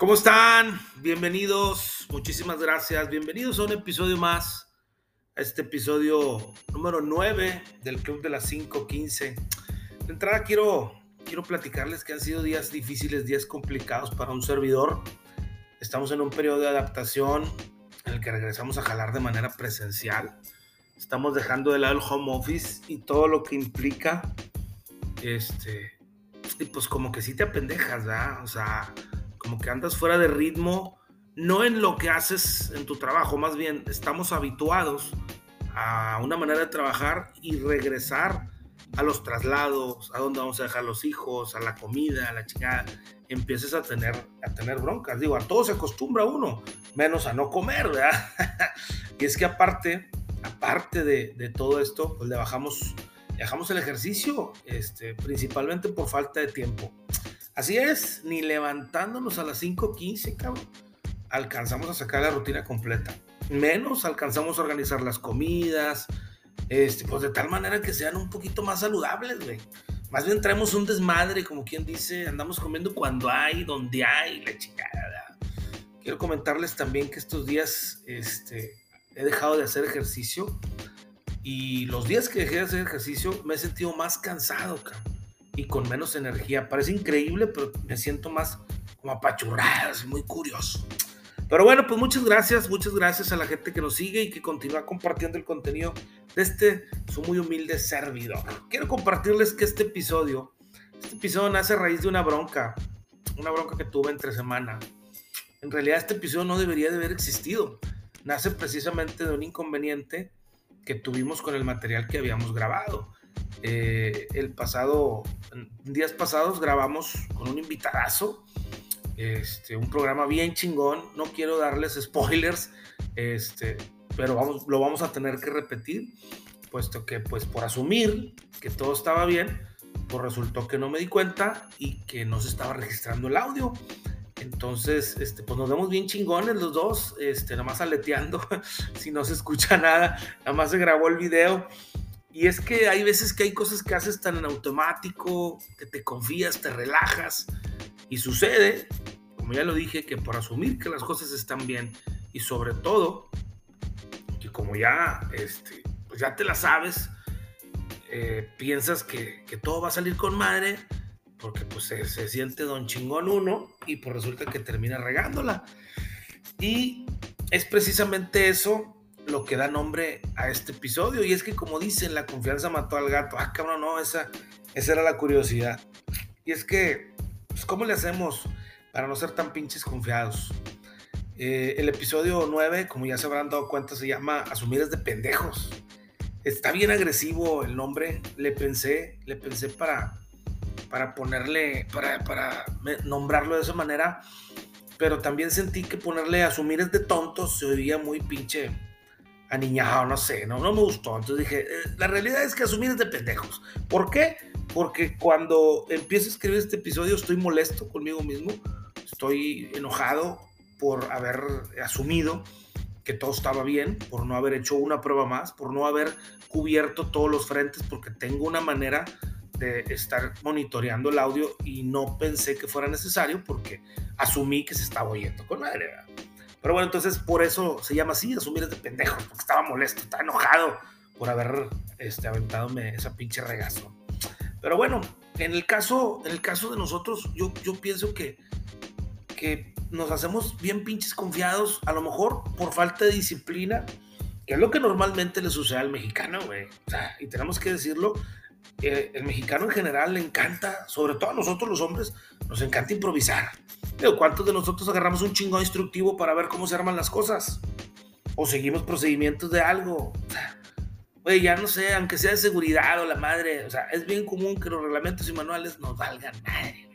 ¿Cómo están? Bienvenidos, muchísimas gracias. Bienvenidos a un episodio más, a este episodio número 9 del Club de las 515. De entrada quiero, quiero platicarles que han sido días difíciles, días complicados para un servidor. Estamos en un periodo de adaptación en el que regresamos a jalar de manera presencial. Estamos dejando de lado el home office y todo lo que implica. Este, y pues como que sí te apendejas, ¿verdad? O sea, como que andas fuera de ritmo, no en lo que haces en tu trabajo, más bien estamos habituados a una manera de trabajar y regresar a los traslados, a dónde vamos a dejar los hijos, a la comida, a la chingada, empieces a tener, a tener broncas. Digo, a todo se acostumbra uno, menos a no comer, ¿verdad? y es que aparte, aparte de, todo esto, pues le bajamos, bajamos el ejercicio, este, principalmente por falta de tiempo. Así es, ni levantándonos a las 5.15, cabrón, alcanzamos a sacar la rutina completa. Menos alcanzamos a organizar las comidas, este, pues de tal manera que sean un poquito más saludables, güey. Más bien traemos un desmadre, como quien dice, andamos comiendo cuando hay, donde hay, la chingada. Quiero comentarles también que estos días este, he dejado de hacer ejercicio y los días que dejé de hacer ejercicio me he sentido más cansado, cabrón y con menos energía. Parece increíble, pero me siento más como apachurrado, es muy curioso. Pero bueno, pues muchas gracias, muchas gracias a la gente que nos sigue y que continúa compartiendo el contenido de este su muy humilde servidor. Quiero compartirles que este episodio, este episodio nace a raíz de una bronca, una bronca que tuve entre semana. En realidad este episodio no debería de haber existido. Nace precisamente de un inconveniente que tuvimos con el material que habíamos grabado. Eh, el pasado, días pasados grabamos con un invitadazo, este, un programa bien chingón. No quiero darles spoilers, este, pero vamos, lo vamos a tener que repetir, puesto que pues por asumir que todo estaba bien, pues resultó que no me di cuenta y que no se estaba registrando el audio. Entonces, este, pues nos vemos bien chingones los dos, este, nada más aleteando, si no se escucha nada, nada más se grabó el video y es que hay veces que hay cosas que haces tan en automático, que te confías, te relajas. Y sucede, como ya lo dije, que por asumir que las cosas están bien y sobre todo, que como ya, este, pues ya te la sabes, eh, piensas que, todo va a salir con madre, porque pues se, se, siente don chingón uno y pues resulta que termina regándola. Y es precisamente eso lo que da nombre a este episodio. Y es que, como dicen, la confianza mató al gato. Ah, cabrón, no, esa, esa era la curiosidad. Y es que, pues, ¿cómo le hacemos para no ser tan pinches confiados? Eh, el episodio 9, como ya se habrán dado cuenta, se llama Asumir es de pendejos. Está bien agresivo el nombre. Le pensé, le pensé para, para ponerle, para, para nombrarlo de esa manera. Pero también sentí que ponerle asumir es de tontos se oía muy pinche aniñado, no sé, no, no me gustó. Entonces dije, eh, la realidad es que asumir es de pendejos. ¿Por qué? Porque cuando empiezo a escribir este episodio estoy molesto conmigo mismo, estoy enojado por haber asumido que todo estaba bien, por no haber hecho una prueba más, por no haber cubierto todos los frentes, porque tengo una manera de estar monitoreando el audio y no pensé que fuera necesario porque asumí que se estaba oyendo con madre. ¿verdad? Pero bueno, entonces por eso se llama así, asumir de pendejo, porque estaba molesto, estaba enojado por haber este, aventadome esa pinche regazo. Pero bueno, en el caso, en el caso de nosotros, yo, yo pienso que, que nos hacemos bien pinches confiados, a lo mejor por falta de disciplina, que es lo que normalmente le sucede al mexicano, güey. O sea, y tenemos que decirlo, eh, el mexicano en general le encanta, sobre todo a nosotros los hombres, nos encanta improvisar. ¿cuántos de nosotros agarramos un chingo instructivo para ver cómo se arman las cosas? O seguimos procedimientos de algo. Oye, ya no sé, aunque sea de seguridad o la madre, o sea, es bien común que los reglamentos y manuales nos valgan madre.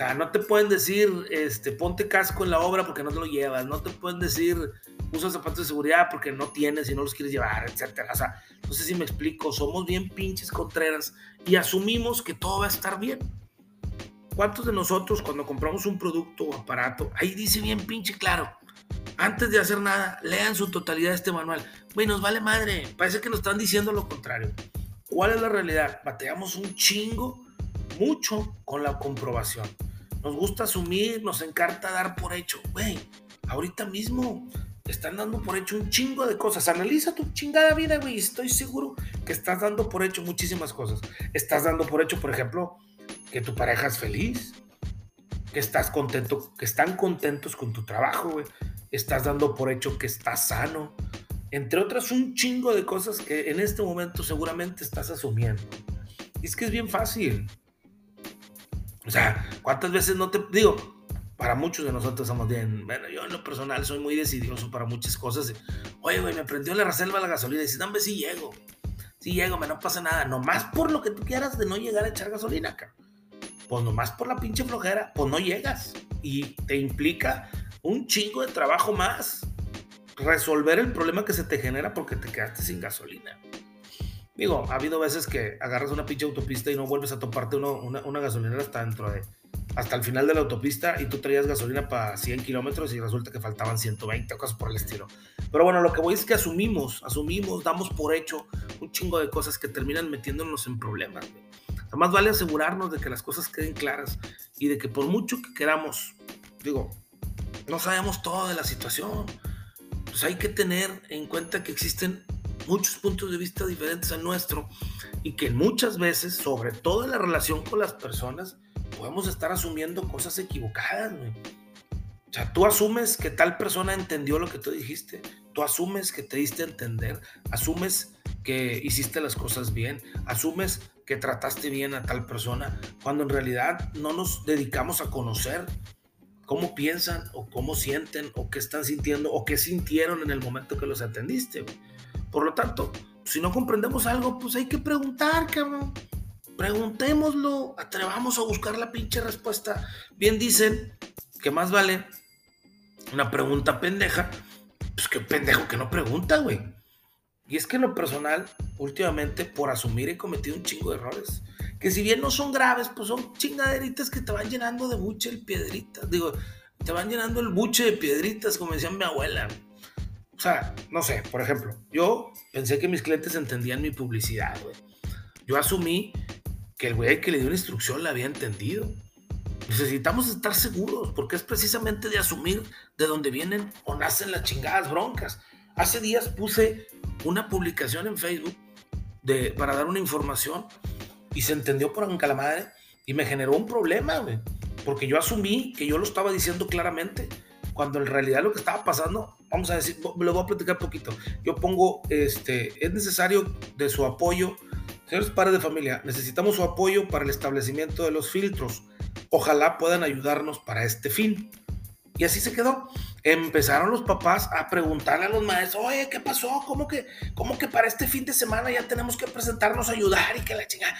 Sea, no te pueden decir, este, ponte casco en la obra porque no te lo llevas, no te pueden decir, usa zapatos de seguridad porque no tienes y no los quieres llevar, etcétera. O sea, no sé si me explico, somos bien pinches contreras y asumimos que todo va a estar bien. ¿Cuántos de nosotros cuando compramos un producto o aparato, ahí dice bien pinche claro, antes de hacer nada, lean su totalidad este manual? Güey, nos vale madre, parece que nos están diciendo lo contrario. ¿Cuál es la realidad? Bateamos un chingo, mucho con la comprobación. Nos gusta asumir, nos encanta dar por hecho. Güey, ahorita mismo están dando por hecho un chingo de cosas. Analiza tu chingada vida, güey. Estoy seguro que estás dando por hecho muchísimas cosas. Estás dando por hecho, por ejemplo, que tu pareja es feliz, que estás contento, que están contentos con tu trabajo, güey. Estás dando por hecho que estás sano. Entre otras, un chingo de cosas que en este momento seguramente estás asumiendo. Y es que es bien fácil. O sea, ¿cuántas veces no te digo? Para muchos de nosotros somos bien. Bueno, yo en lo personal soy muy decidioso para muchas cosas. Oye, güey, me prendió la reserva la gasolina. Y dices, dame si llego. Si llego, me no pasa nada. Nomás por lo que tú quieras de no llegar a echar gasolina acá. Pues nomás por la pinche flojera, pues no llegas. Y te implica un chingo de trabajo más. Resolver el problema que se te genera porque te quedaste sin gasolina. Digo, ha habido veces que agarras una pinche autopista y no vuelves a toparte una, una gasolinera hasta dentro de, hasta el final de la autopista y tú traías gasolina para 100 kilómetros y resulta que faltaban 120 o cosas por el estilo. Pero bueno, lo que voy es que asumimos, asumimos, damos por hecho un chingo de cosas que terminan metiéndonos en problemas. Además vale asegurarnos de que las cosas queden claras y de que por mucho que queramos, digo, no sabemos todo de la situación, pues hay que tener en cuenta que existen muchos puntos de vista diferentes al nuestro y que muchas veces, sobre todo en la relación con las personas, podemos estar asumiendo cosas equivocadas. O sea, tú asumes que tal persona entendió lo que tú dijiste, tú asumes que te diste a entender, asumes que hiciste las cosas bien, asumes que trataste bien a tal persona, cuando en realidad no nos dedicamos a conocer cómo piensan o cómo sienten o qué están sintiendo o qué sintieron en el momento que los atendiste. Por lo tanto, si no comprendemos algo, pues hay que preguntar, cabrón. Preguntémoslo, atrevamos a buscar la pinche respuesta. Bien dicen que más vale una pregunta pendeja, pues que pendejo que no pregunta, güey. Y es que en lo personal, últimamente, por asumir he cometido un chingo de errores. Que si bien no son graves, pues son chingaderitas que te van llenando de buche el piedritas. Digo, te van llenando el buche de piedritas, como decía mi abuela. O sea, no sé, por ejemplo, yo pensé que mis clientes entendían mi publicidad, güey. Yo asumí que el güey que le dio una instrucción la había entendido. Necesitamos estar seguros, porque es precisamente de asumir de dónde vienen o nacen las chingadas broncas. Hace días puse una publicación en Facebook de, para dar una información y se entendió por la madre y me generó un problema, güey. Porque yo asumí que yo lo estaba diciendo claramente cuando en realidad lo que estaba pasando, vamos a decir, lo voy a platicar poquito. Yo pongo, este, es necesario de su apoyo, señores padres de familia, necesitamos su apoyo para el establecimiento de los filtros. Ojalá puedan ayudarnos para este fin. Y así se quedó. Empezaron los papás a preguntarle a los maestros, oye, ¿qué pasó? ¿Cómo que, cómo que para este fin de semana ya tenemos que presentarnos a ayudar y que la chingada?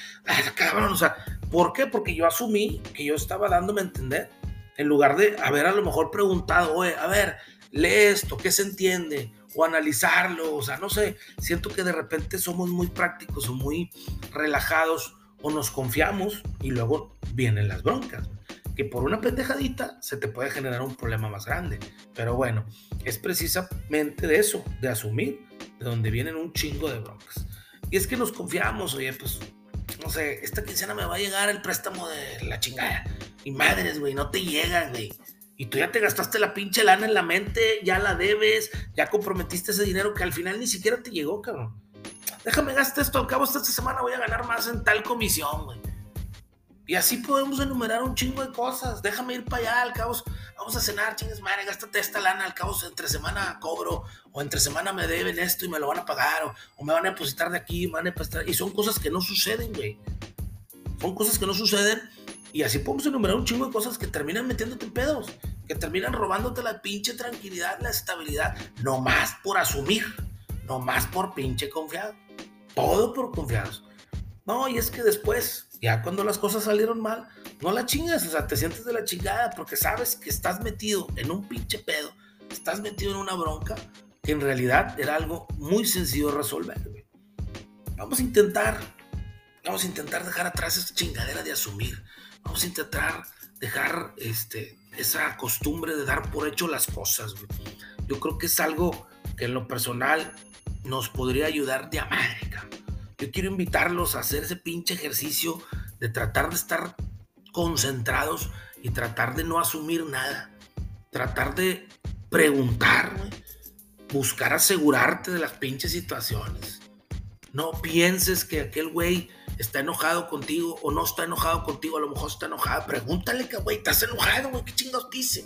cabrón, o sea, ¿por qué? Porque yo asumí que yo estaba dándome a entender en lugar de haber a lo mejor preguntado, oye, a ver, lee esto, ¿qué se entiende? O analizarlo, o sea, no sé, siento que de repente somos muy prácticos o muy relajados o nos confiamos y luego vienen las broncas. Que por una pendejadita se te puede generar un problema más grande. Pero bueno, es precisamente de eso, de asumir de donde vienen un chingo de broncas. Y es que nos confiamos, oye, pues, no sé, esta quincena me va a llegar el préstamo de la chingada y madres, güey, no te llegan, güey. Y tú ya te gastaste la pinche lana en la mente, ya la debes, ya comprometiste ese dinero que al final ni siquiera te llegó, cabrón. Déjame gastar esto, al cabo esta semana voy a ganar más en tal comisión, güey. Y así podemos enumerar un chingo de cosas. Déjame ir para allá, al cabo vamos a cenar, chingues madre, gástate esta lana, al cabo entre semana cobro, o entre semana me deben esto y me lo van a pagar, o, o me van a depositar de aquí, me van a depositar. Y son cosas que no suceden, güey. Son cosas que no suceden y así podemos enumerar un chingo de cosas que terminan metiéndote en pedos, que terminan robándote la pinche tranquilidad, la estabilidad, no más por asumir, no más por pinche confiado. Todo por confiados. No, y es que después, ya cuando las cosas salieron mal, no la chingas, o sea, te sientes de la chingada porque sabes que estás metido en un pinche pedo, estás metido en una bronca que en realidad era algo muy sencillo de resolver. Vamos a intentar, vamos a intentar dejar atrás esta chingadera de asumir Vamos a intentar dejar este, esa costumbre de dar por hecho las cosas. Yo creo que es algo que en lo personal nos podría ayudar de a madre. Yo quiero invitarlos a hacer ese pinche ejercicio de tratar de estar concentrados y tratar de no asumir nada. Tratar de preguntar, buscar asegurarte de las pinches situaciones. No pienses que aquel güey está enojado contigo o no está enojado contigo, a lo mejor está enojado. Pregúntale que, güey, estás enojado, güey, ¿qué chingados dice?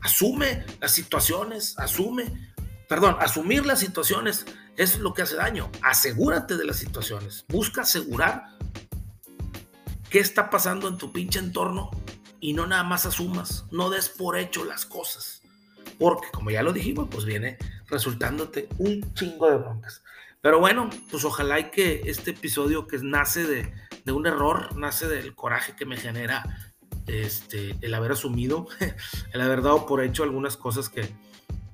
Asume las situaciones, asume. Perdón, asumir las situaciones es lo que hace daño. Asegúrate de las situaciones. Busca asegurar qué está pasando en tu pinche entorno y no nada más asumas, no des por hecho las cosas. Porque, como ya lo dijimos, pues viene resultándote un chingo de broncas. Pero bueno, pues ojalá y que este episodio que nace de, de un error, nace del coraje que me genera este, el haber asumido, el haber dado por hecho algunas cosas que,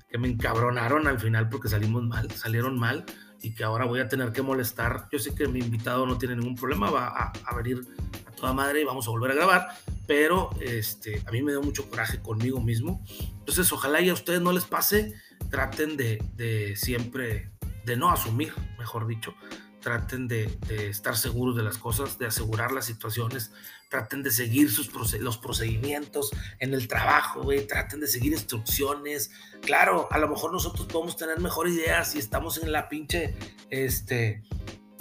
que me encabronaron al final porque salimos mal, salieron mal y que ahora voy a tener que molestar. Yo sé que mi invitado no tiene ningún problema, va a, a venir a toda madre y vamos a volver a grabar, pero este, a mí me da mucho coraje conmigo mismo. Entonces, ojalá y a ustedes no les pase, traten de, de siempre, de no asumir, mejor dicho, traten de, estar seguros de las cosas, de asegurar las situaciones, traten de seguir sus los procedimientos en el trabajo, güey, traten de seguir instrucciones. Claro, a lo mejor nosotros podemos tener mejores ideas si estamos en la pinche este,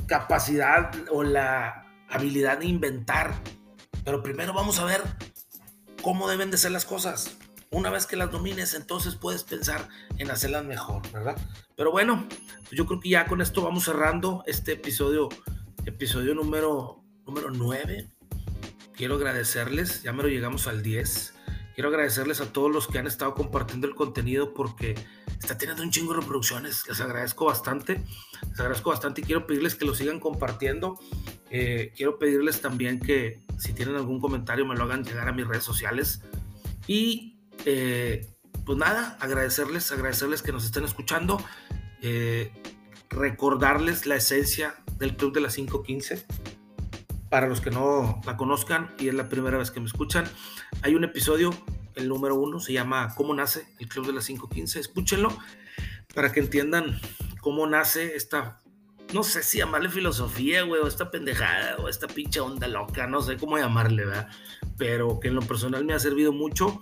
capacidad o la habilidad de inventar, pero primero vamos a ver cómo deben de ser las cosas. Una vez que las domines, entonces puedes pensar en hacerlas mejor, ¿verdad? Pero bueno, yo creo que ya con esto vamos cerrando este episodio, episodio número, número 9. Quiero agradecerles, ya me lo llegamos al 10. Quiero agradecerles a todos los que han estado compartiendo el contenido porque está teniendo un chingo de reproducciones. Les agradezco bastante. Les agradezco bastante y quiero pedirles que lo sigan compartiendo. Eh, quiero pedirles también que si tienen algún comentario me lo hagan llegar a mis redes sociales. Y eh, pues nada, agradecerles, agradecerles que nos estén escuchando, eh, recordarles la esencia del Club de las 515. Para los que no la conozcan y es la primera vez que me escuchan, hay un episodio, el número uno, se llama ¿Cómo nace el Club de las 515? Escúchenlo para que entiendan cómo nace esta, no sé si llamarle filosofía, güey, o esta pendejada, o esta pinche onda loca, no sé cómo llamarle, ¿verdad? Pero que en lo personal me ha servido mucho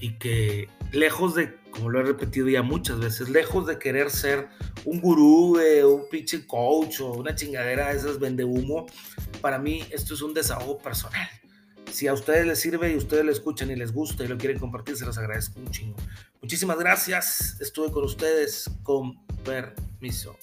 y que lejos de, como lo he repetido ya muchas veces, lejos de querer ser un gurú, un pinche coach o una chingadera de esas vende humo, para mí esto es un desahogo personal. Si a ustedes les sirve y ustedes lo escuchan y les gusta y lo quieren compartir, se los agradezco un chingo. Muchísimas gracias. Estuve con ustedes con permiso.